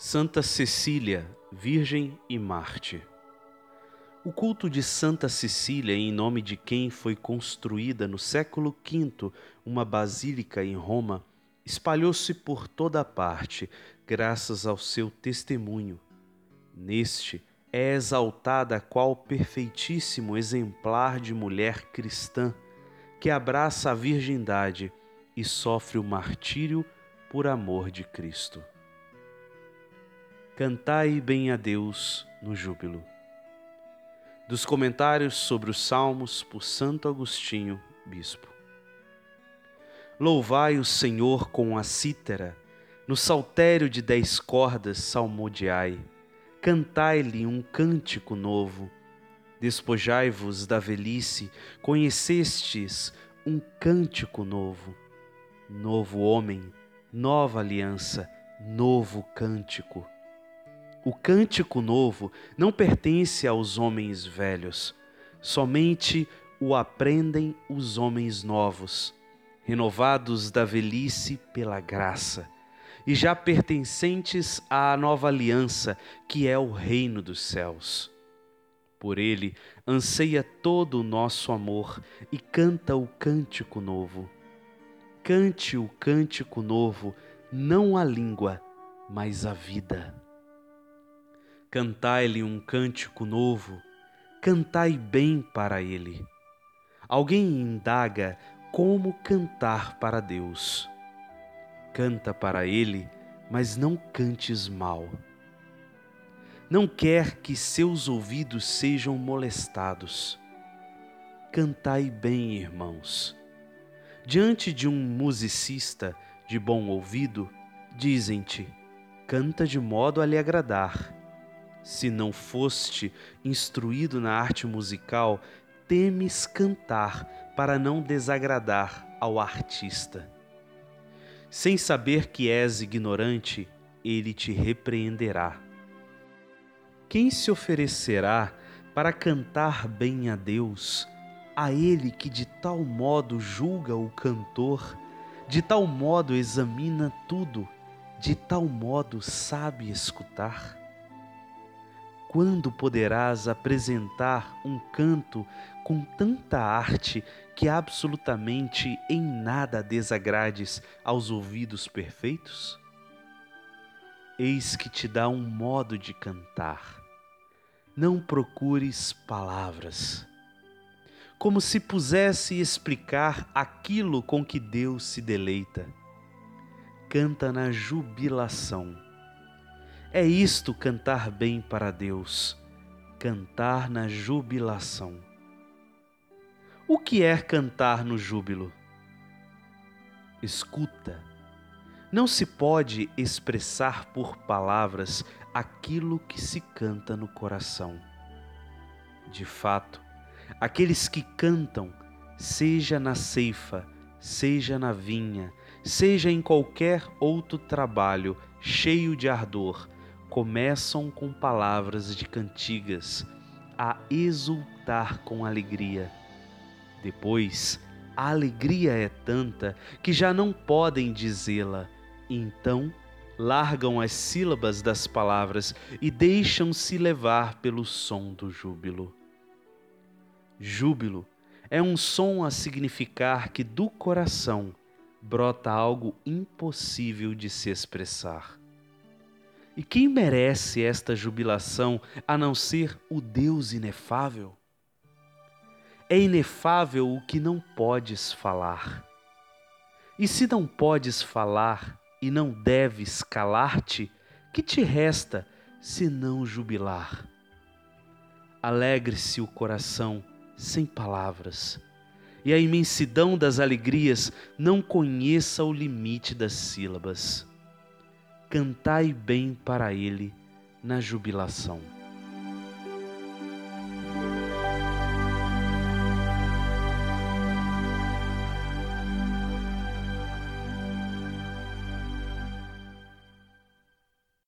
Santa Cecília, Virgem e Marte. O culto de Santa Cecília, em nome de quem foi construída no século V uma basílica em Roma, espalhou-se por toda parte, graças ao seu testemunho. Neste é exaltada qual perfeitíssimo exemplar de mulher cristã que abraça a virgindade e sofre o martírio por amor de Cristo. Cantai bem a Deus no júbilo. Dos comentários sobre os Salmos por Santo Agostinho, Bispo. Louvai o Senhor com a cítara, no saltério de dez cordas salmodiai. Cantai-lhe um cântico novo. Despojai-vos da velhice, conhecestes um cântico novo. Novo homem, nova aliança, novo cântico o cântico novo não pertence aos homens velhos, somente o aprendem os homens novos, renovados da velhice pela graça, e já pertencentes à nova aliança, que é o reino dos céus. Por ele anseia todo o nosso amor e canta o cântico novo. Cante o cântico novo, não a língua, mas a vida. Cantai-lhe um cântico novo, cantai bem para ele. Alguém indaga como cantar para Deus. Canta para ele, mas não cantes mal. Não quer que seus ouvidos sejam molestados. Cantai bem, irmãos. Diante de um musicista de bom ouvido, dizem-te: canta de modo a lhe agradar se não foste instruído na arte musical, temes cantar para não desagradar ao artista. Sem saber que és ignorante, ele te repreenderá. Quem se oferecerá para cantar bem a Deus, a ele que de tal modo julga o cantor, de tal modo examina tudo, de tal modo sabe escutar? Quando poderás apresentar um canto com tanta arte que absolutamente em nada desagrades aos ouvidos perfeitos? Eis que te dá um modo de cantar. Não procures palavras, como se pusesse explicar aquilo com que Deus se deleita. Canta na jubilação é isto cantar bem para Deus, cantar na jubilação. O que é cantar no júbilo? Escuta. Não se pode expressar por palavras aquilo que se canta no coração. De fato, aqueles que cantam, seja na ceifa, seja na vinha, seja em qualquer outro trabalho cheio de ardor, começam com palavras de cantigas a exultar com alegria. Depois, a alegria é tanta que já não podem dizê-la, então largam as sílabas das palavras e deixam-se levar pelo som do júbilo. Júbilo é um som a significar que do coração brota algo impossível de se expressar. E quem merece esta jubilação a não ser o Deus inefável? É inefável o que não podes falar. E se não podes falar e não deves calar-te, que te resta se não jubilar? Alegre-se o coração sem palavras, e a imensidão das alegrias não conheça o limite das sílabas cantai bem para ele na jubilação.